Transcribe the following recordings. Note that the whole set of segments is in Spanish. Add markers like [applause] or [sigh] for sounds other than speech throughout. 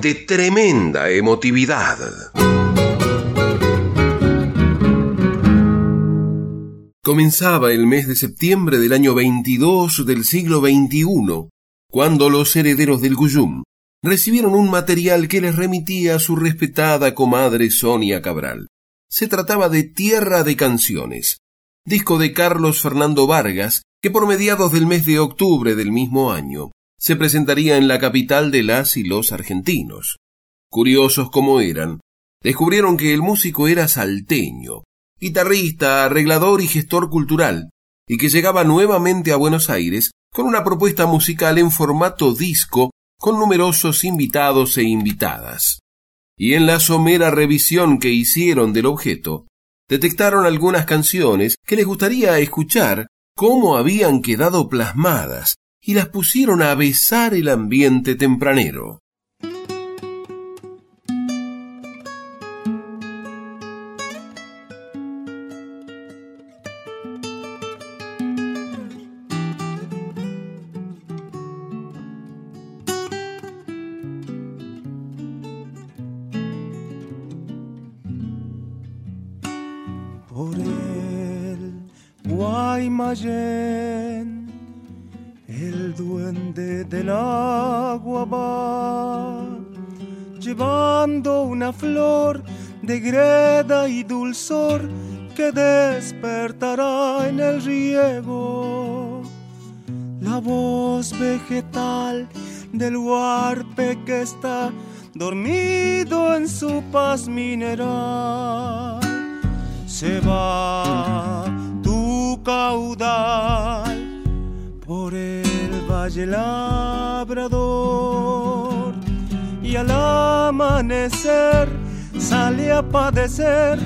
de tremenda emotividad. Comenzaba el mes de septiembre del año 22 del siglo XXI, cuando los herederos del Guyum recibieron un material que les remitía a su respetada comadre Sonia Cabral. Se trataba de Tierra de Canciones, disco de Carlos Fernando Vargas, que por mediados del mes de octubre del mismo año se presentaría en la capital de las y los argentinos. Curiosos como eran, descubrieron que el músico era salteño, guitarrista, arreglador y gestor cultural, y que llegaba nuevamente a Buenos Aires con una propuesta musical en formato disco con numerosos invitados e invitadas. Y en la somera revisión que hicieron del objeto, detectaron algunas canciones que les gustaría escuchar cómo habían quedado plasmadas y las pusieron a besar el ambiente tempranero. Por el duende del agua va llevando una flor de greda y dulzor que despertará en el riego. La voz vegetal del huarpe que está dormido en su paz mineral. Se va tu caudal por el labrador y al amanecer sale a padecer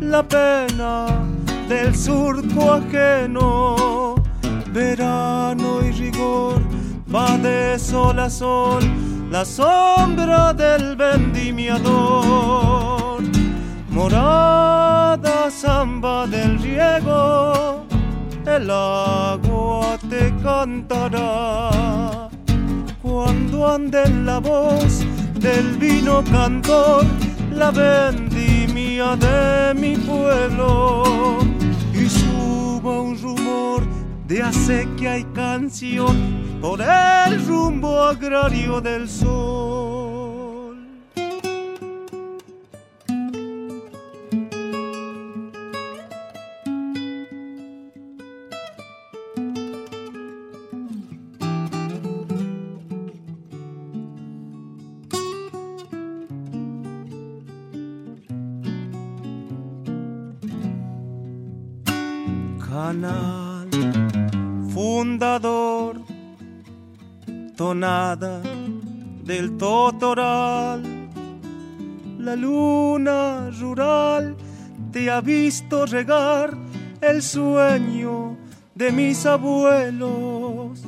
la pena del surco ajeno. Verano y rigor va de sol a sol la sombra del vendimiador. Morada samba del riego el agua te cantará. Cuando ande la voz del vino cantor, la vendimia de mi pueblo, y suba un rumor de hace que hay canción por el rumbo agrario del sol. Canal fundador, tonada del totoral. La luna rural te ha visto regar el sueño de mis abuelos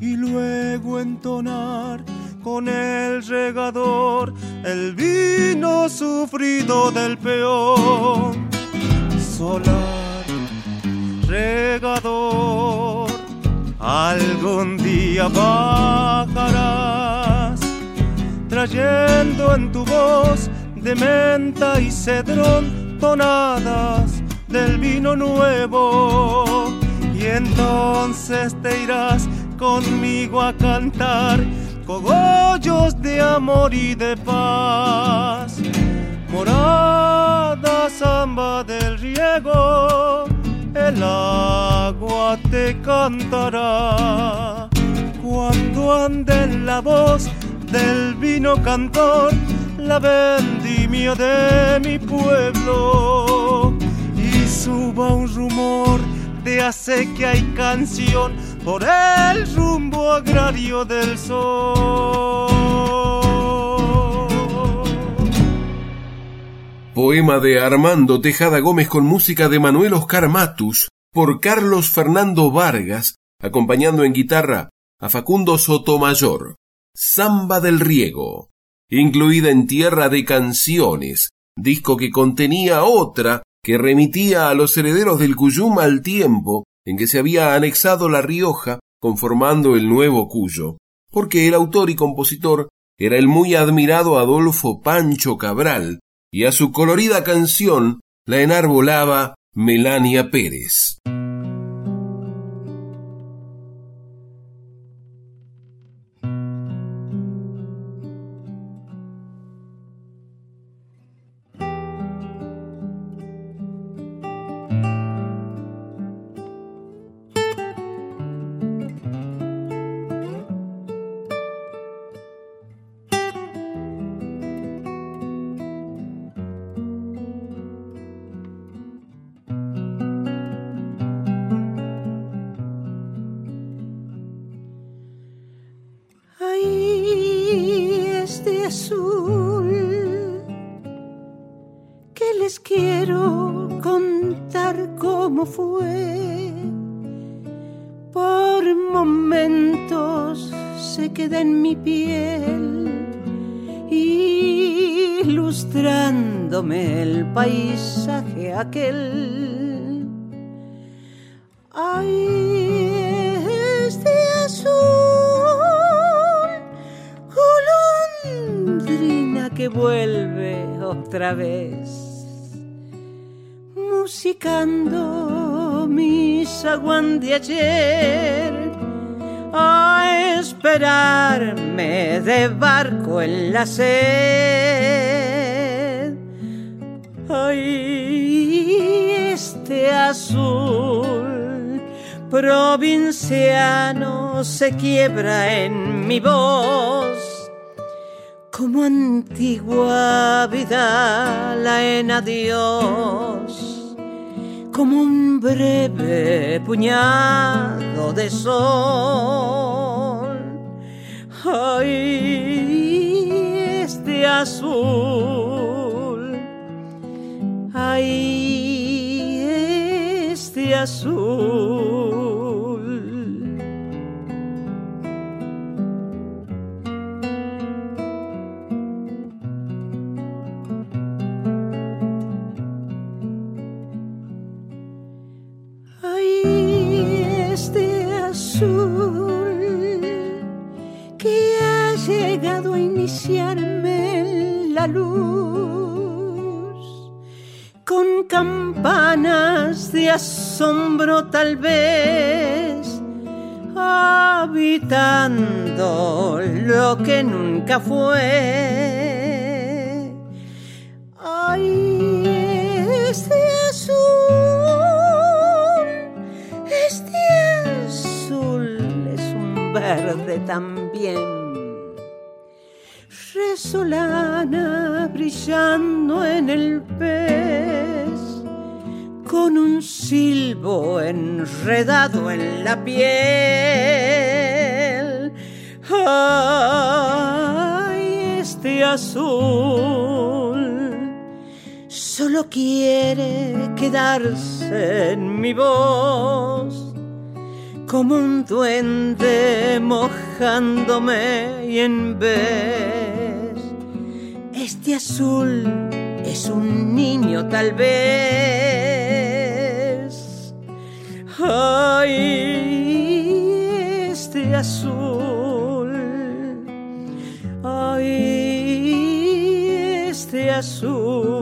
y luego entonar con el regador el vino sufrido del peón. Solar regador, algún día bajarás, trayendo en tu voz de menta y cedrón tonadas del vino nuevo. Y entonces te irás conmigo a cantar cogollos de amor y de paz. Morada samba del riego el agua te cantará. Cuando ande la voz del vino cantor, la vendimia de mi pueblo. Y suba un rumor de hace que hay canción por el rumbo agrario del sol. Poema de Armando Tejada Gómez con música de Manuel Oscar Matus por Carlos Fernando Vargas, acompañando en guitarra a Facundo Sotomayor. Samba del Riego, incluida en Tierra de Canciones, disco que contenía otra que remitía a los herederos del Cuyum al tiempo en que se había anexado La Rioja conformando el nuevo Cuyo, porque el autor y compositor era el muy admirado Adolfo Pancho Cabral, y a su colorida canción la enarbolaba Melania Pérez. Quiebra en mi voz. Como antigua vida la en adiós. Como un breve puñado de sol. Ay este azul. Ay azul. Luz con campanas de asombro tal vez, habitando lo que nunca fue. Ay, este azul, este azul es un verde también. Resolana brillando en el pez con un silbo enredado en la piel. Ay, este azul solo quiere quedarse en mi voz como un duende mojándome y en vez este azul es un niño tal vez. Ay, este azul. Ay, este azul.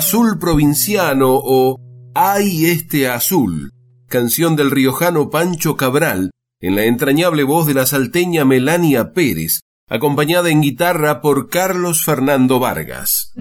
Azul Provinciano o Ay este Azul, canción del riojano Pancho Cabral, en la entrañable voz de la salteña Melania Pérez, acompañada en guitarra por Carlos Fernando Vargas.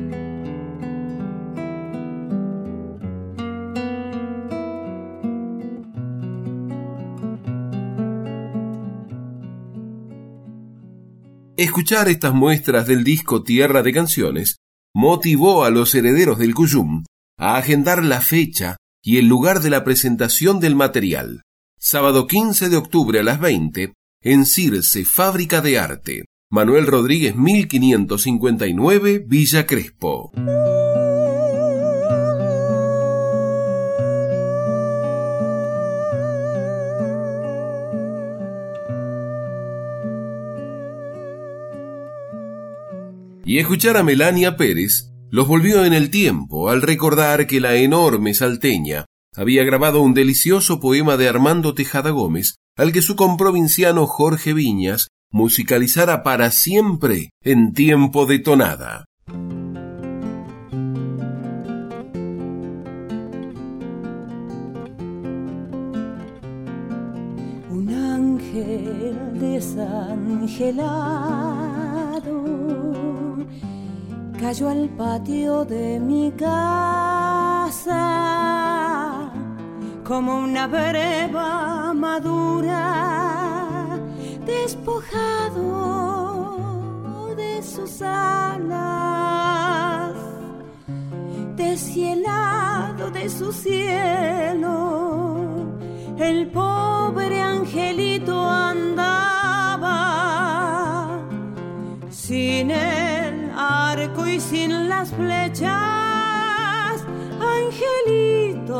Escuchar estas muestras del disco Tierra de Canciones motivó a los herederos del Cuyum a agendar la fecha y el lugar de la presentación del material. Sábado 15 de octubre a las 20 en Circe Fábrica de Arte. Manuel Rodríguez 1559 Villa Crespo. Y escuchar a Melania Pérez los volvió en el tiempo al recordar que la enorme salteña había grabado un delicioso poema de Armando Tejada Gómez, al que su comprovinciano Jorge Viñas musicalizara para siempre en tiempo de tonada. Un ángel desangelado cayó al patio de mi casa como una breva madura despojado de sus alas deshielado de su cielo. El pobre angelito andaba sin él arco y sin las flechas, angelito.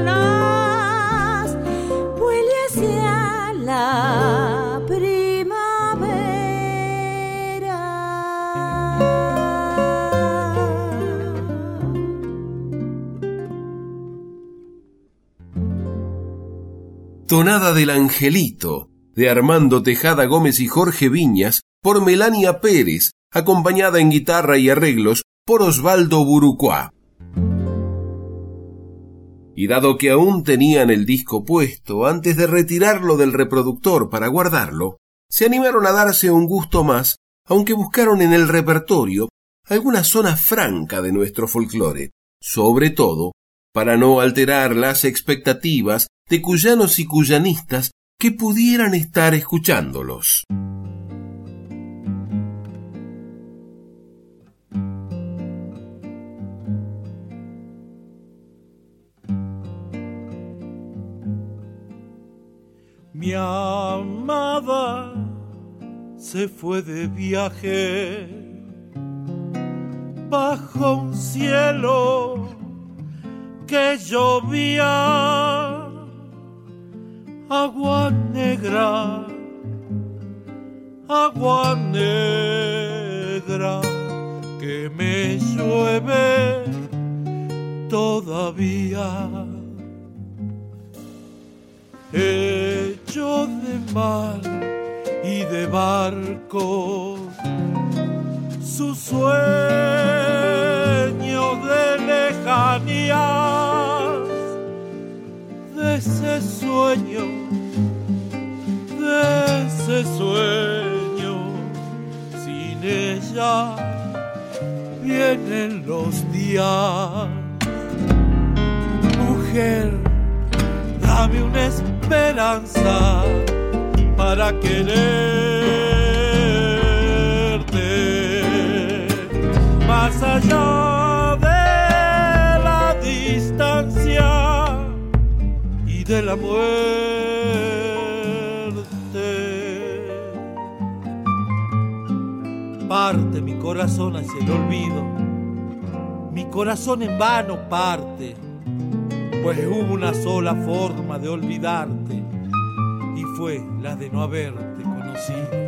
Tonada del Angelito, de Armando Tejada Gómez y Jorge Viñas por Melania Pérez, acompañada en guitarra y arreglos por Osvaldo Burucuá. Y dado que aún tenían el disco puesto antes de retirarlo del reproductor para guardarlo, se animaron a darse un gusto más, aunque buscaron en el repertorio alguna zona franca de nuestro folclore, sobre todo para no alterar las expectativas de cuyanos y cuyanistas que pudieran estar escuchándolos. Mi amada se fue de viaje bajo un cielo que llovía agua negra, agua negra que me llueve todavía. Hecho de mar y de barco, su sueño de lejanías, de ese sueño, de ese sueño, sin ella vienen los días. Mujer, dame una esperanza para quererte más allá de la muerte. Parte mi corazón hacia el olvido, mi corazón en vano parte pues hubo una sola forma de olvidarte y fue la de no haberte conocido.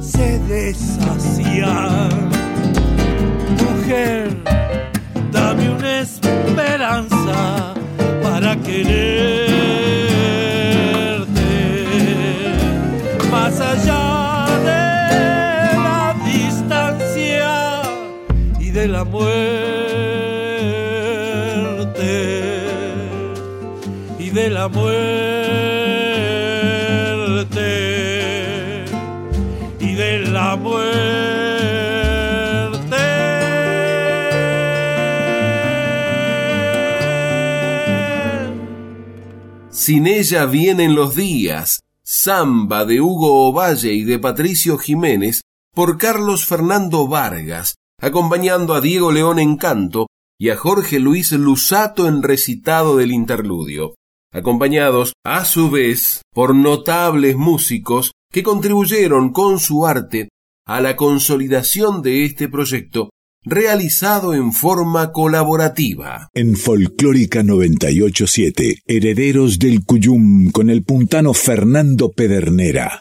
Se deshacían. Mujer, dame una esperanza para quererte. Más allá de la distancia y de la muerte. Y de la muerte Sin ella vienen los días, samba de Hugo Ovalle y de Patricio Jiménez por Carlos Fernando Vargas, acompañando a Diego León en canto y a Jorge Luis Lusato en recitado del interludio, acompañados a su vez por notables músicos que contribuyeron con su arte a la consolidación de este proyecto realizado en forma colaborativa. En Folclórica 987, Herederos del Cuyum con el puntano Fernando Pedernera.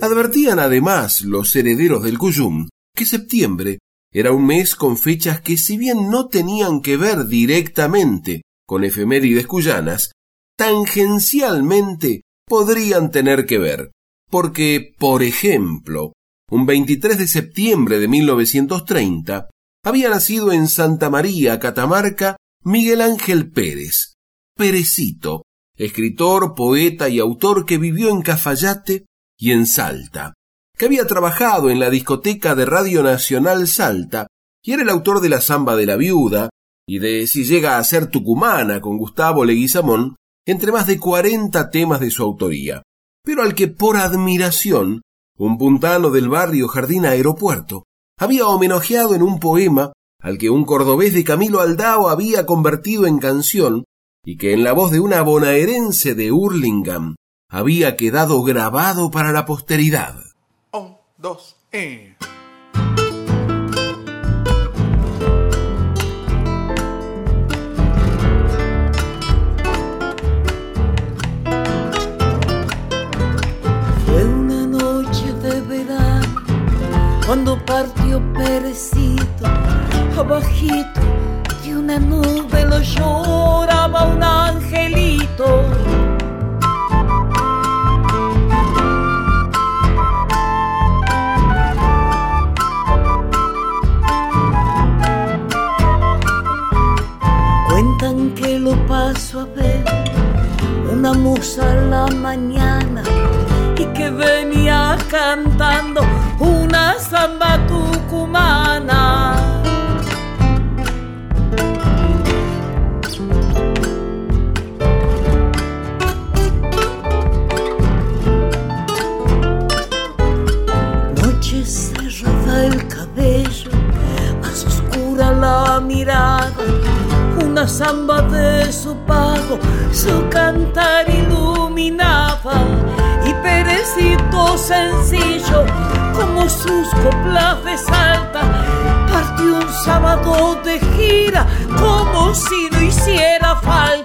Advertían además los herederos del Cuyum que septiembre era un mes con fechas que si bien no tenían que ver directamente con efemérides cuyanas, tangencialmente podrían tener que ver. Porque, por ejemplo, un 23 de septiembre de 1930, había nacido en Santa María, Catamarca, Miguel Ángel Pérez, Perecito, escritor, poeta y autor que vivió en Cafayate y en Salta, que había trabajado en la discoteca de Radio Nacional Salta y era el autor de la Zamba de la Viuda, y de Si llega a ser tucumana con Gustavo Leguizamón, entre más de cuarenta temas de su autoría, pero al que por admiración, un puntano del barrio Jardín Aeropuerto había homenajeado en un poema al que un cordobés de Camilo Aldao había convertido en canción y que en la voz de una bonaerense de Hurlingham había quedado grabado para la posteridad. Dos, eh. Cuando partió Perecito abajito de una nube lo lloraba un angelito. Cuentan que lo paso a ver una musa a la mañana y que venía cantando una samba tucumana. Noche cerrada el cabello, más oscura la mirada, una samba de su pago, su cantar iluminaba y perecito sencillo como sus coplas de salta partió un sábado de gira como si no hiciera falta.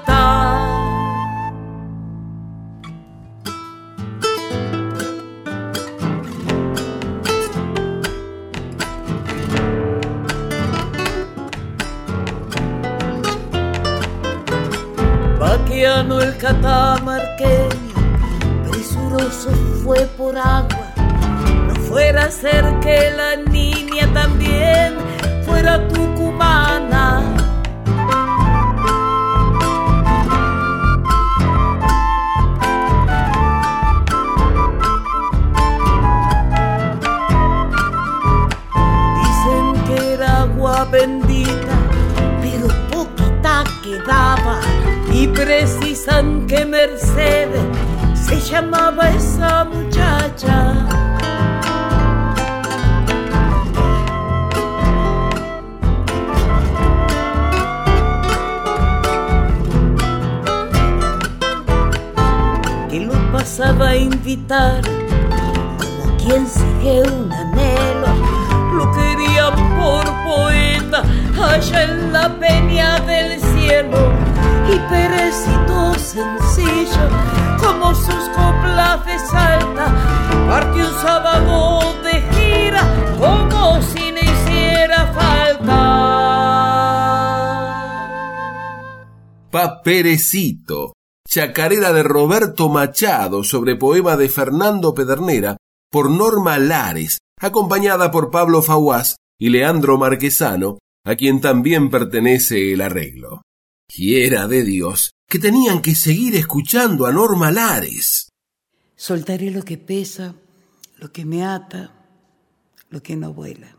Catamarqueño, presuroso fue por agua. No fuera a ser que la niña también fuera tucumana. Precisan que Mercedes se llamaba esa muchacha. Que lo pasaba a invitar como quien sigue un anhelo. Lo querían por poeta allá en la peña del cielo y perecito sencillo como sus coplas de salta partió un sábado de gira como si no hiciera falta Pa Perecito, chacarera de Roberto Machado sobre poema de Fernando Pedernera por Norma Lares, acompañada por Pablo Fauás y Leandro Marquesano, a quien también pertenece el arreglo. Quiera de Dios que tenían que seguir escuchando a Norma Lares. Soltaré lo que pesa, lo que me ata, lo que no vuela.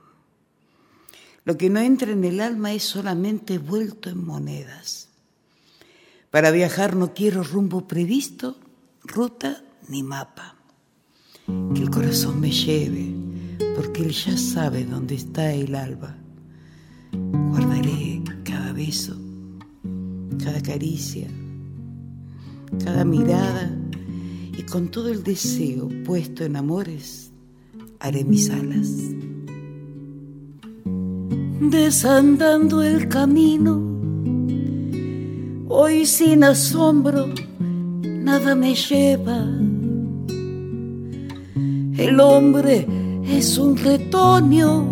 Lo que no entra en el alma es solamente vuelto en monedas. Para viajar no quiero rumbo previsto, ruta ni mapa. Que el corazón me lleve, porque él ya sabe dónde está el alba. Guardaré cada beso, cada caricia, cada mirada y con todo el deseo puesto en amores haré mis alas. Desandando el camino, hoy sin asombro, nada me lleva. El hombre es un retoño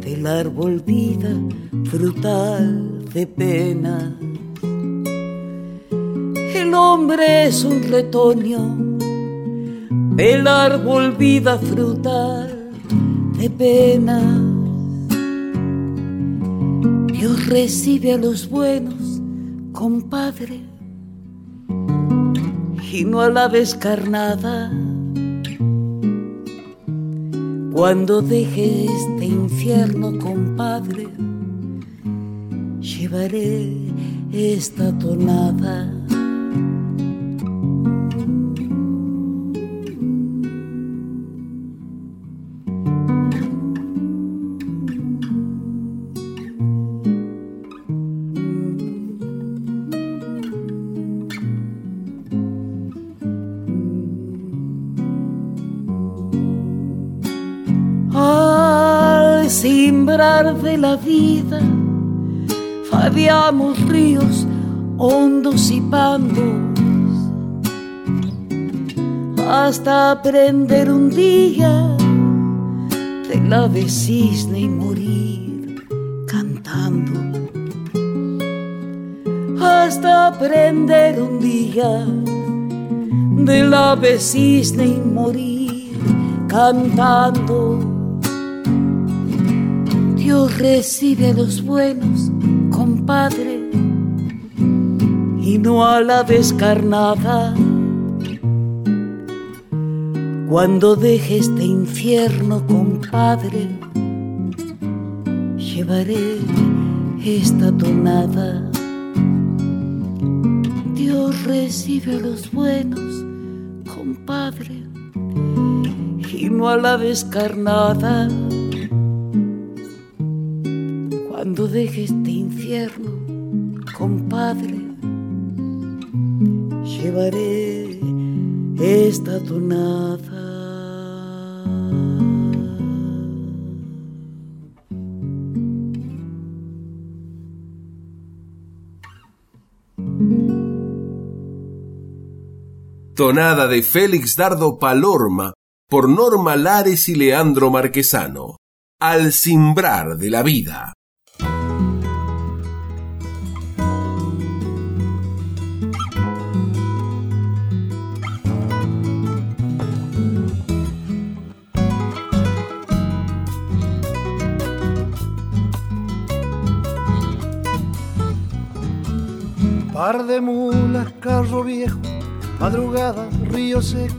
del árbol vida frutal de pena. El hombre es un retoño del árbol vida frutal de pena. Dios recibe a los buenos, compadre, y no a la descarnada. Cuando deje este infierno, compadre, llevaré esta tonada. Al simbrar de la vida Fabiamos ríos hondos y pandos hasta aprender un día de la de cisne y morir cantando. Hasta aprender un día de la de cisne y morir cantando. Dios recibe a los buenos compadre, y no a la descarnada. Cuando deje este infierno, compadre, llevaré esta tonada. Dios recibe a los buenos, compadre, y no a la descarnada. Cuando deje este compadre, llevaré esta tonada. Tonada de Félix Dardo Palorma por Norma Lares y Leandro Marquesano. Al simbrar de la vida. Par de mulas, carro viejo, madrugada, río seco,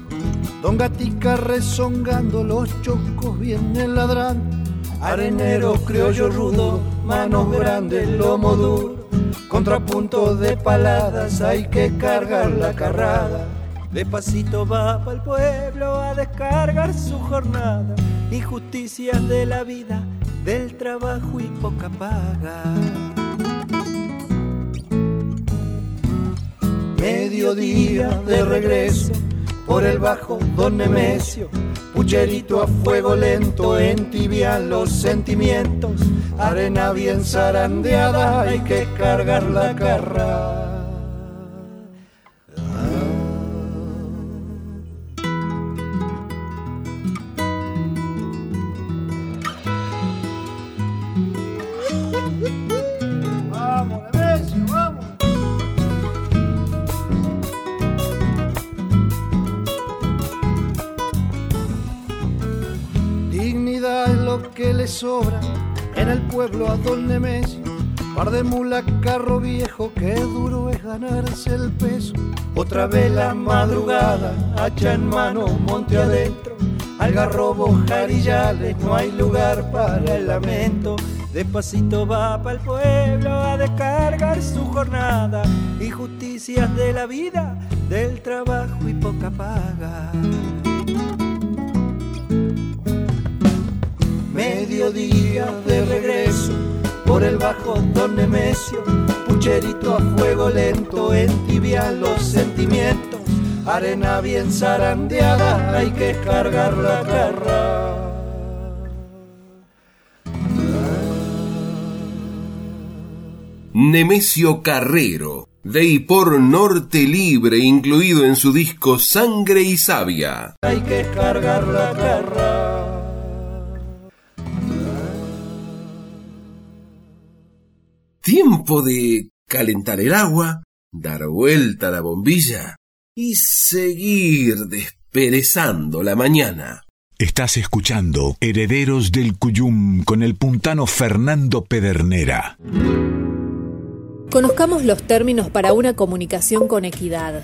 don Gatica rezongando, los chocos vienen ladrando, arenero, criollo rudo, manos grandes, lomo duro, contrapunto de paladas, hay que cargar la carrada. Despacito va para el pueblo a descargar su jornada, injusticias de la vida, del trabajo y poca paga. Mediodía de regreso por el bajo Don Nemesio, pucherito a fuego lento, entibian los sentimientos, arena bien zarandeada, hay que cargar la carra. Pueblo a Don Nemesio. Par de mula, carro viejo, que duro es ganarse el peso. Otra vez la madrugada, hacha en mano, monte adentro. Algarrobo, jarillales, no hay lugar para el lamento. Despacito va para el pueblo a descargar su jornada. Injusticias de la vida, del trabajo y poca paga. Mediodía de regreso por el bajo Don Nemesio, pucherito a fuego lento, entibian los sentimientos, arena bien zarandeada, hay que cargar la carra. Nemesio Carrero, de y por Norte Libre, incluido en su disco Sangre y Savia. Hay que cargar la carra. Tiempo de calentar el agua, dar vuelta a la bombilla y seguir desperezando la mañana. Estás escuchando Herederos del Cuyum con el puntano Fernando Pedernera. Conozcamos los términos para una comunicación con equidad.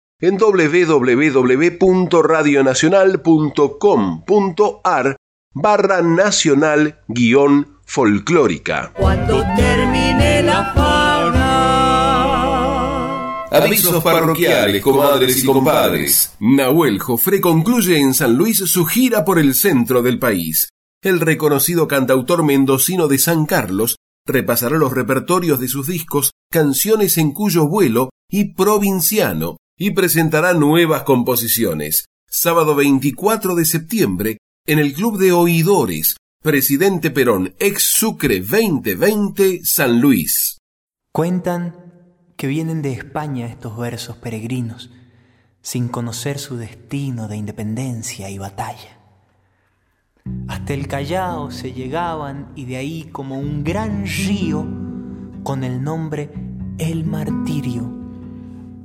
en www.radionacional.com.ar barra nacional guion folclórica. Cuando termine la fauna. Avisos parroquiales, comadres y compadres. Nahuel Jofre concluye en San Luis su gira por el centro del país. El reconocido cantautor mendocino de San Carlos repasará los repertorios de sus discos Canciones en cuyo vuelo y Provinciano, y presentará nuevas composiciones. Sábado 24 de septiembre, en el Club de Oidores, Presidente Perón, ex Sucre 2020, San Luis. Cuentan que vienen de España estos versos peregrinos, sin conocer su destino de independencia y batalla. Hasta el Callao se llegaban y de ahí como un gran río con el nombre El Martirio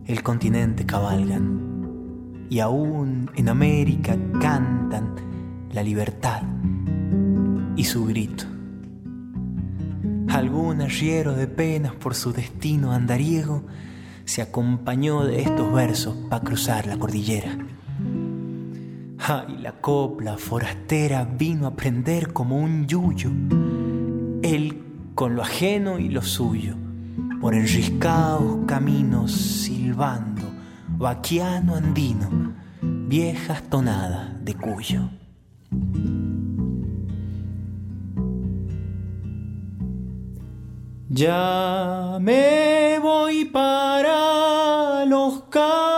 el continente cabalgan y aún en América cantan la libertad y su grito. Algún arriero de penas por su destino andariego se acompañó de estos versos para cruzar la cordillera. Ay, la copla forastera vino a prender como un yuyo, él con lo ajeno y lo suyo por enriscados caminos silbando, vaquiano andino, viejas tonadas de Cuyo. Ya me voy para los campos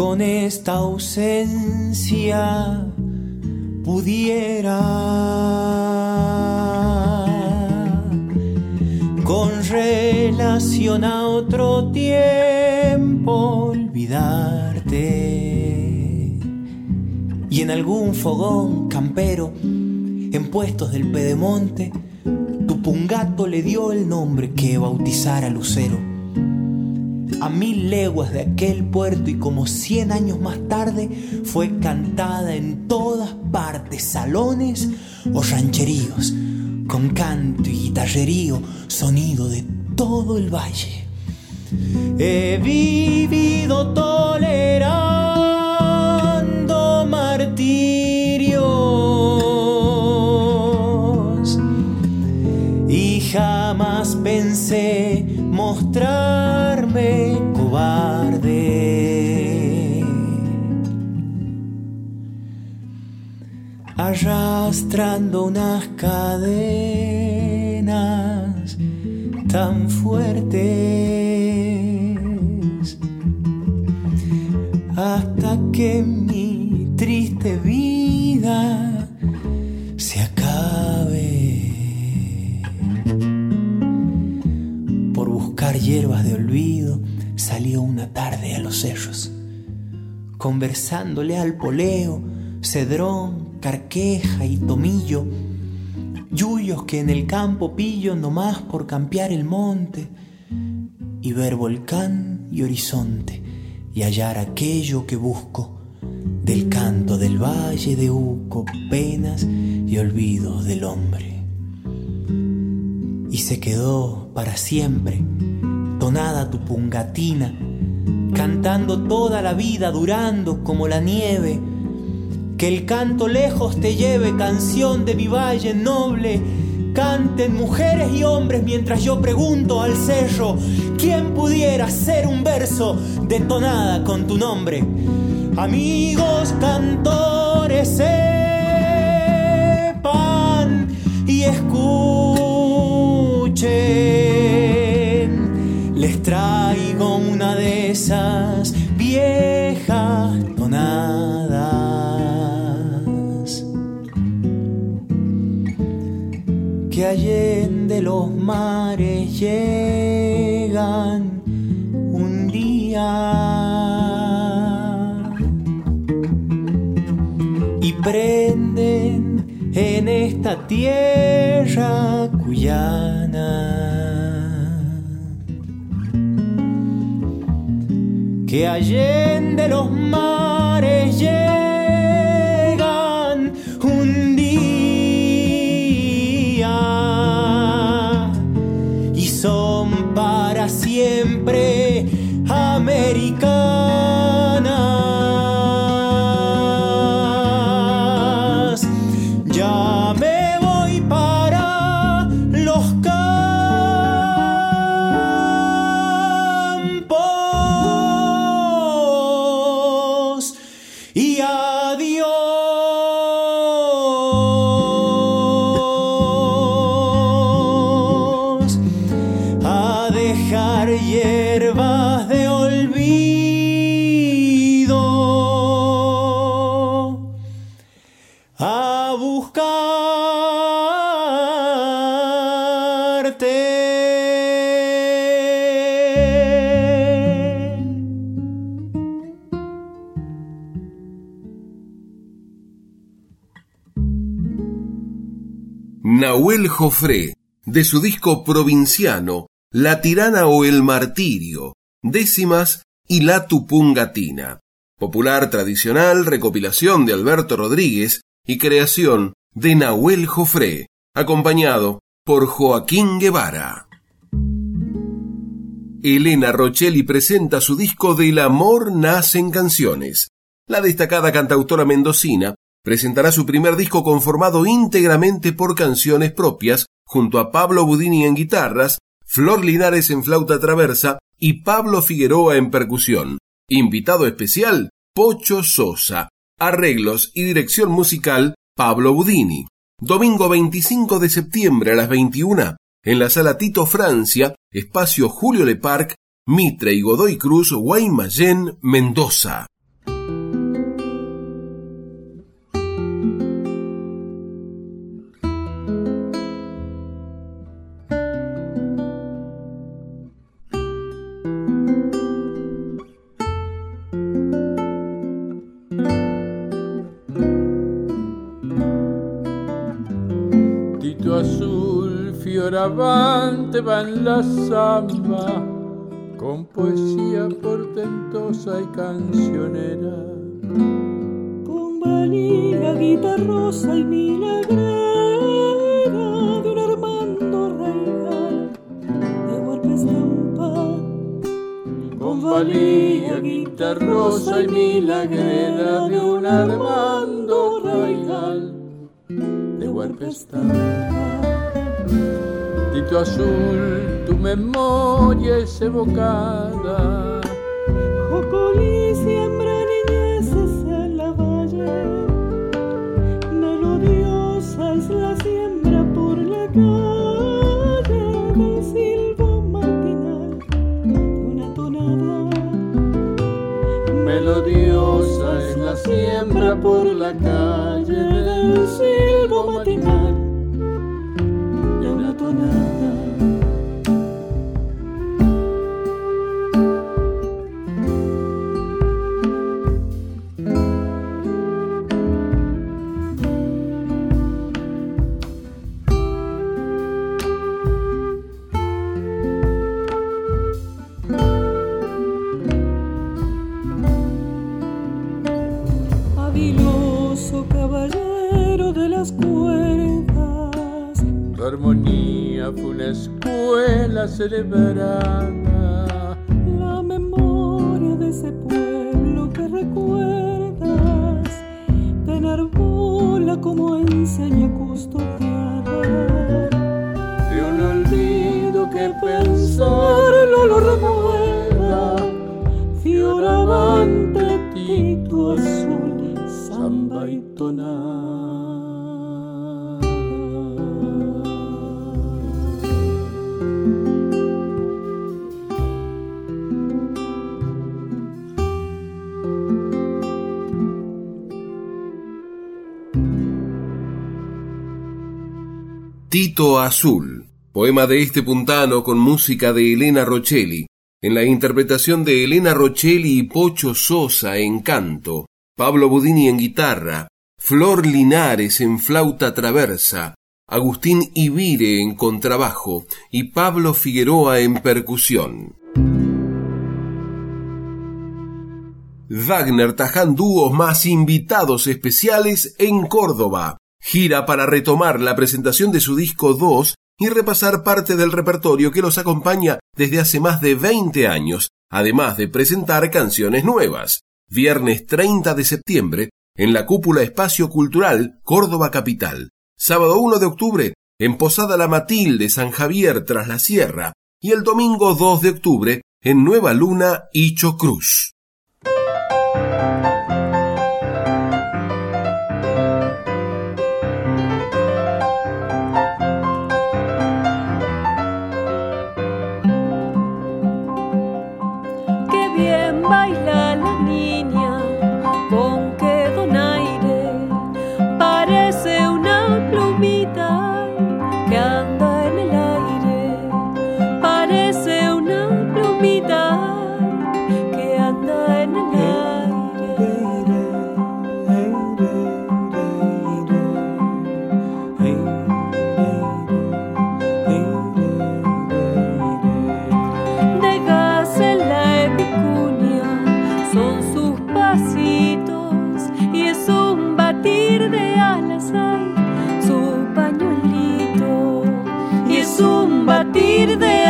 con esta ausencia pudiera con relación a otro tiempo olvidarte y en algún fogón campero en puestos del Pedemonte Pungato le dio el nombre que bautizara Lucero. A mil leguas de aquel puerto y como cien años más tarde fue cantada en todas partes, salones o rancheríos, con canto y guitarrerío, sonido de todo el valle. He vivido tolerando martirio jamás pensé mostrarme cobarde. Arrastrando unas cadenas tan fuertes hasta que mi triste vida hierbas de olvido, salió una tarde a los cerros, conversándole al poleo, cedrón, carqueja y tomillo, yuyos que en el campo pillo nomás por campear el monte, y ver volcán y horizonte, y hallar aquello que busco, del canto del valle de Uco, penas y olvidos del hombre. Y se quedó para siempre, tonada tu pungatina, cantando toda la vida, durando como la nieve. Que el canto lejos te lleve, canción de mi valle noble. Canten mujeres y hombres mientras yo pregunto al cerro, ¿quién pudiera hacer un verso de tonada con tu nombre? Amigos cantores, sepan y escuchen. Les traigo una de esas viejas tonadas que allende los mares llegan un día. prenden en esta tierra cuyana. Que allende los mares Jofré, de su disco provinciano La tirana o el martirio, décimas y La tupungatina, popular tradicional recopilación de Alberto Rodríguez y creación de Nahuel Jofré, acompañado por Joaquín Guevara. Elena Rochelli presenta su disco Del amor nacen canciones. La destacada cantautora mendocina presentará su primer disco conformado íntegramente por canciones propias, junto a Pablo Budini en guitarras, Flor Linares en flauta traversa y Pablo Figueroa en percusión. Invitado especial, Pocho Sosa. Arreglos y dirección musical, Pablo Budini. Domingo 25 de septiembre a las 21, en la sala Tito Francia, espacio Julio Le Parc, Mitre y Godoy Cruz, Guaymallén, Mendoza. Fioravante va en la samba, con poesía portentosa y cancionera. Con valía, guitarrosa y milagrera de un Armando Regal de golpe estampa. Con valía, guitarrosa y milagrera de un Armando Regal de golpe estampa. Tito azul, tu memoria es evocada. Jocolí siembra niñeces en la valle. Melodiosa es la siembra por la calle del silbo matinal de una tonada. Melodiosa es la siembra por la calle city bed. Azul, poema de este puntano con música de Elena Rochelli, en la interpretación de Elena Rochelli y Pocho Sosa en canto, Pablo Budini en guitarra, Flor Linares en flauta traversa, Agustín Ibire en contrabajo. Y Pablo Figueroa en percusión. Wagner Taján dúos más invitados especiales en Córdoba. Gira para retomar la presentación de su disco 2 y repasar parte del repertorio que los acompaña desde hace más de 20 años, además de presentar canciones nuevas. Viernes 30 de septiembre, en la Cúpula Espacio Cultural, Córdoba Capital. Sábado 1 de octubre, en Posada La Matilde, San Javier, tras la Sierra. Y el domingo 2 de octubre, en Nueva Luna, Icho Cruz. Bien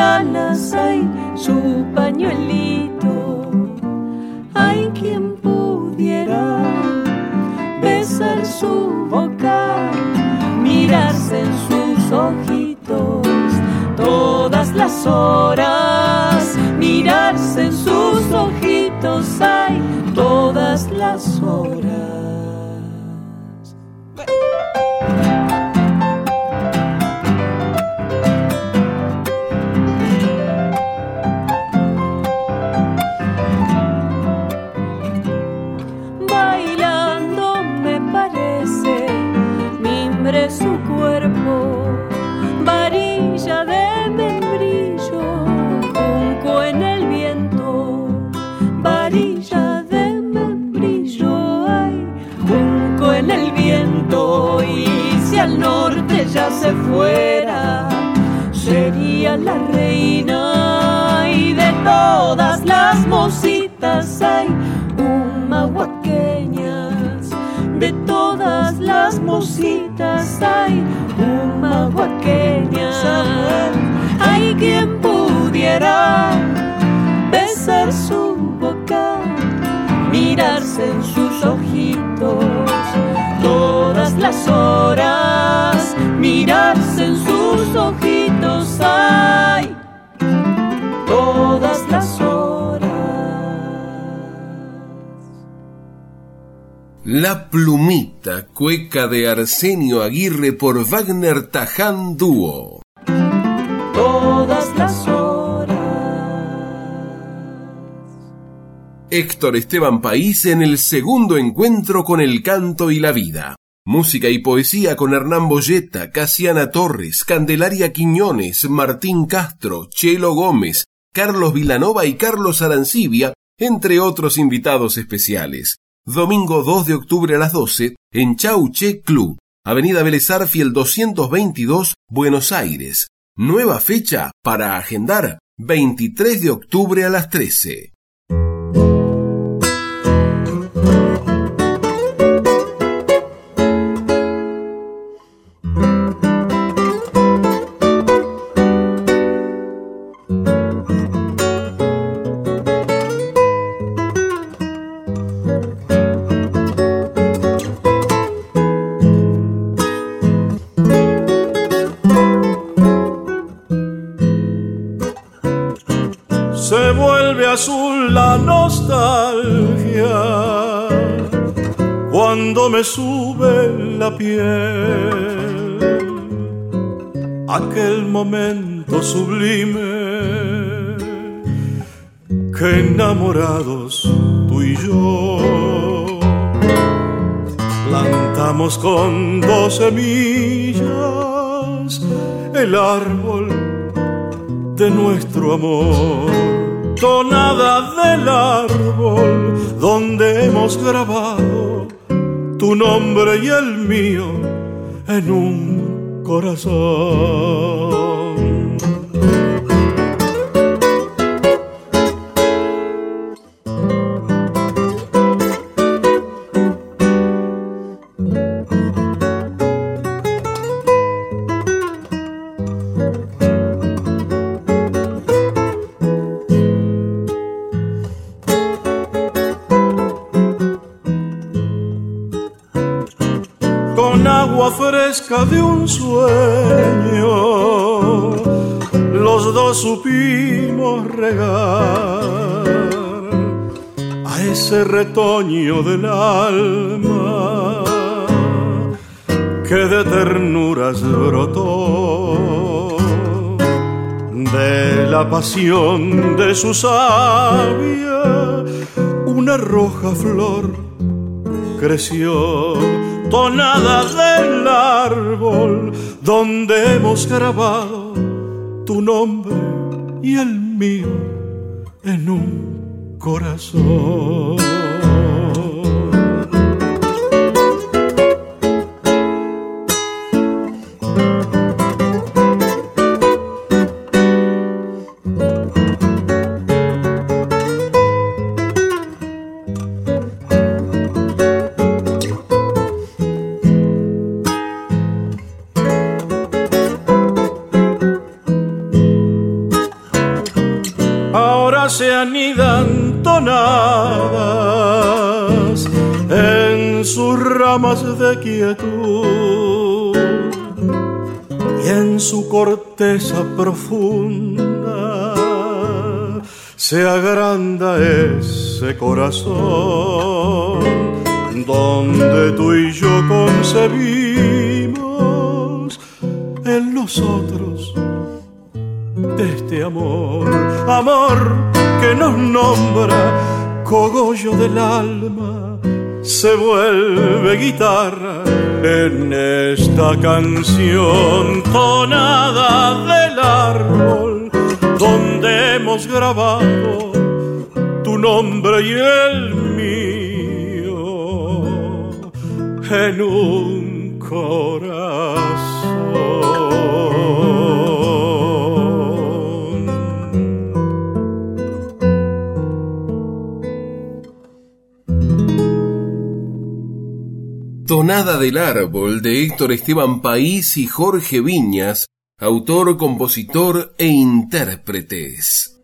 batir de alas ay, su pañuelito hay quien pudiera besar su boca mirarse en sus ojitos todas las horas, mirarse en sus ojitos, hay todas las horas. De Arsenio Aguirre por Wagner Taján Dúo. todas las horas. Héctor Esteban País en el segundo encuentro con el canto y la vida. Música y poesía con Hernán Boyeta, Casiana Torres, Candelaria Quiñones, Martín Castro, Chelo Gómez, Carlos Vilanova y Carlos Arancibia, entre otros invitados especiales. Domingo 2 de octubre a las 12 en Chauche Club, Avenida Belezarfiel 222, Buenos Aires. Nueva fecha para agendar 23 de octubre a las 13. Me sube la piel. Aquel momento sublime que enamorados tú y yo plantamos con dos semillas el árbol de nuestro amor, tonada del árbol donde hemos grabado tu nombre y el mío en un corazón. De un sueño, los dos supimos regar a ese retoño del alma que de ternuras brotó. De la pasión de su savia una roja flor creció tonada del árbol donde hemos grabado tu nombre y el mío en un corazón. De quietud. Y en su corteza profunda se agranda ese corazón donde tú y yo concebimos en nosotros este amor, amor que nos nombra cogollo del alma se vuelve guitarra en esta canción tonada del árbol donde hemos grabado tu nombre y el mío en un corazón. Tonada del Árbol de Héctor Esteban País y Jorge Viñas, autor, compositor e intérpretes.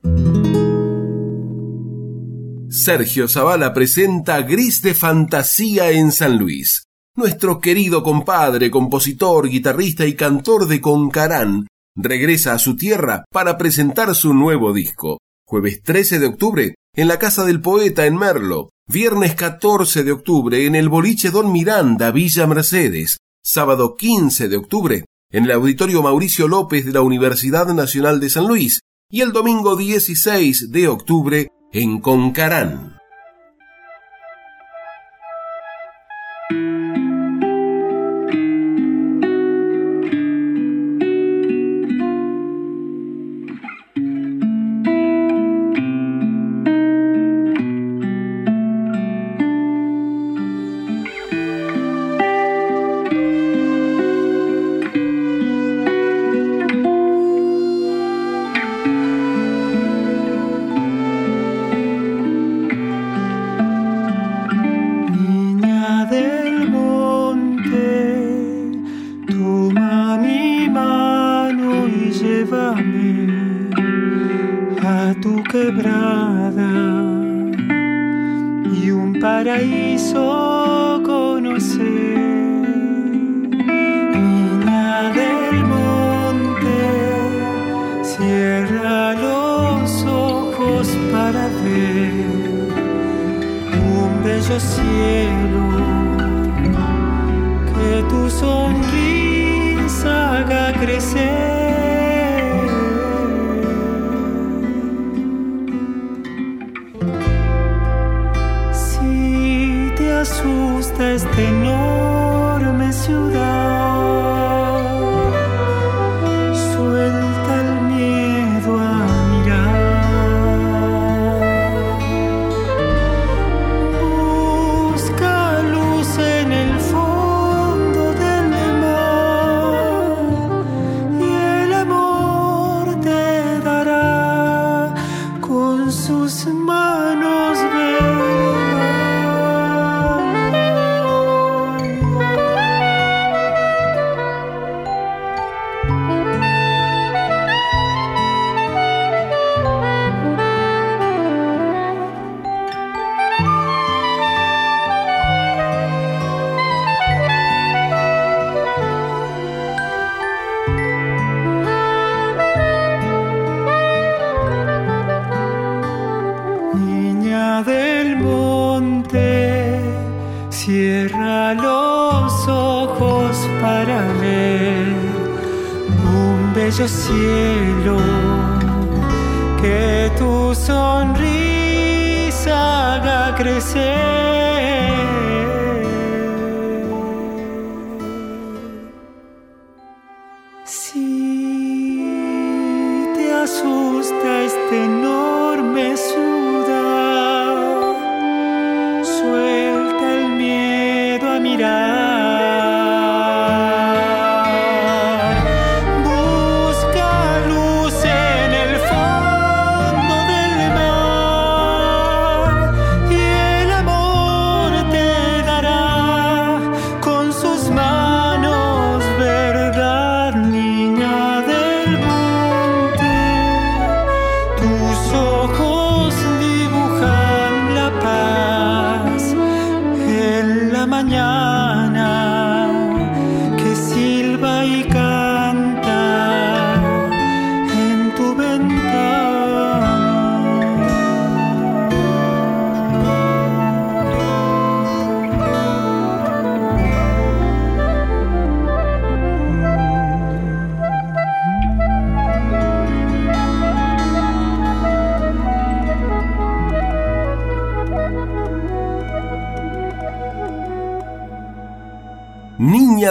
Sergio Zavala presenta Gris de Fantasía en San Luis. Nuestro querido compadre, compositor, guitarrista y cantor de Concarán regresa a su tierra para presentar su nuevo disco. Jueves 13 de octubre en la Casa del Poeta en Merlo, Viernes 14 de octubre en el Boliche Don Miranda, Villa Mercedes. Sábado 15 de octubre en el Auditorio Mauricio López de la Universidad Nacional de San Luis. Y el domingo 16 de octubre en Concarán. Ver un bello cielo que tu sonrisa haga crecer. Si te asusta este enorme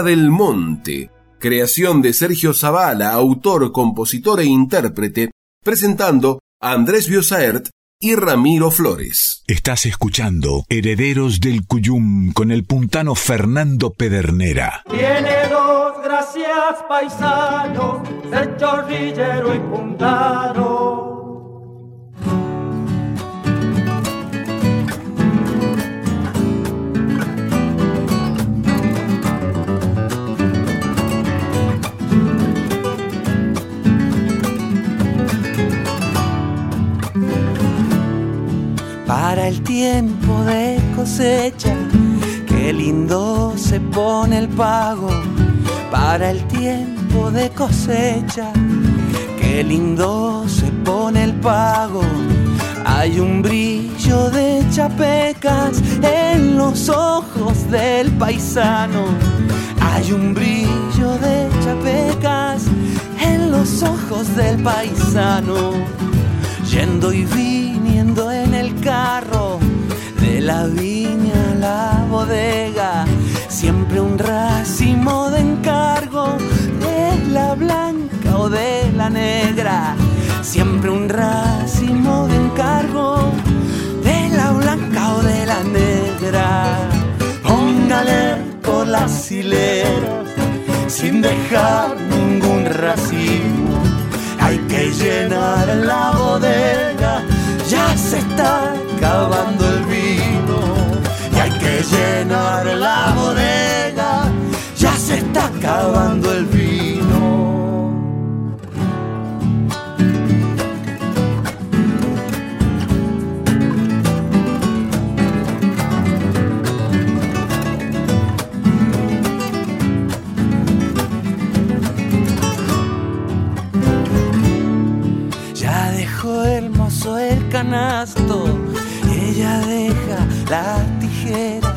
del Monte, creación de Sergio Zavala, autor, compositor e intérprete, presentando a Andrés Biosaert y Ramiro Flores. Estás escuchando Herederos del Cuyum con el puntano Fernando Pedernera. Tiene dos gracias paisanos, ser chorrillero y puntano. Para el tiempo de cosecha, qué lindo se pone el pago. Para el tiempo de cosecha, qué lindo se pone el pago. Hay un brillo de chapecas en los ojos del paisano. Hay un brillo de chapecas en los ojos del paisano. Yendo y en de la viña a la bodega, siempre un racimo de encargo, de la blanca o de la negra, siempre un racimo de encargo, de la blanca o de la negra. Póngale por las hileras, sin dejar ningún racimo. Hay que llenar la bodega, ya se está acabando el vino. Y hay que llenar la bodega, ya se está acabando el vino. canasto. La tijera,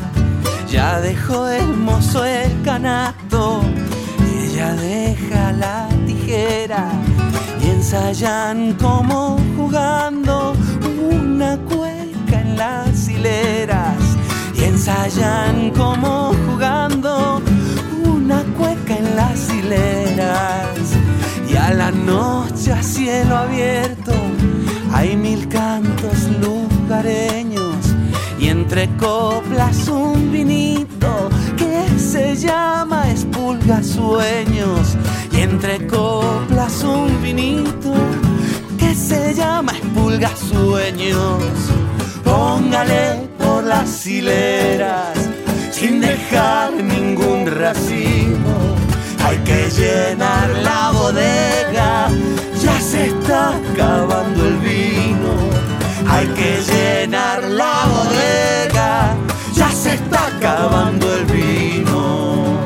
ya dejó el mozo el canasto. Ella deja la tijera y ensayan como jugando una cueca en las hileras. Y ensayan como jugando una cueca en las hileras. Y a la noche a cielo abierto entre coplas un vinito que se llama Espulga Sueños. Y entre coplas un vinito que se llama Espulga Sueños. Póngale por las hileras sin dejar ningún racimo. Hay que llenar la bodega, ya se está acabando el vino. Hay que llenar la bodega, ya se está acabando el vino.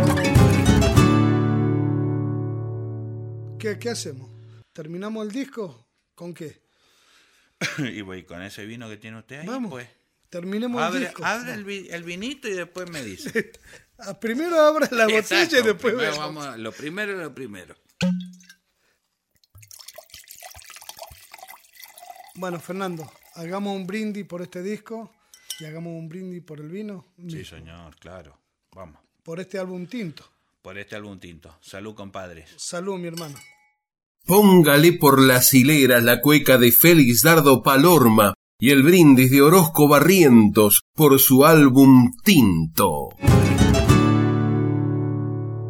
¿Qué, qué hacemos? ¿Terminamos el disco? ¿Con qué? [laughs] y voy con ese vino que tiene usted ahí, Vamos. pues. Terminemos Abre, el disco. abre el, vi- el vinito y después me dice. [laughs] Ah, Primero abra la botella y después primero vamos a- lo primero es lo primero. Bueno, Fernando, hagamos un brindis por este disco y hagamos un brindis por el vino. Sí, señor, claro. Vamos. Por este álbum tinto. Por este álbum tinto. Salud, compadres. Salud, mi hermano. Póngale por las hileras la cueca de Félix Dardo Palorma y el brindis de Orozco Barrientos por su álbum Tinto.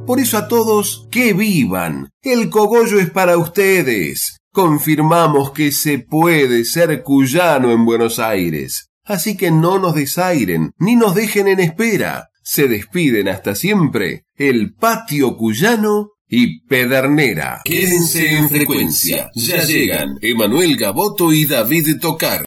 Por eso a todos, que vivan. El cogollo es para ustedes. Confirmamos que se puede ser cuyano en Buenos Aires. Así que no nos desairen, ni nos dejen en espera. Se despiden hasta siempre el patio cuyano y Pedernera. Quédense en frecuencia. Ya llegan Emanuel Gaboto y David Tocar.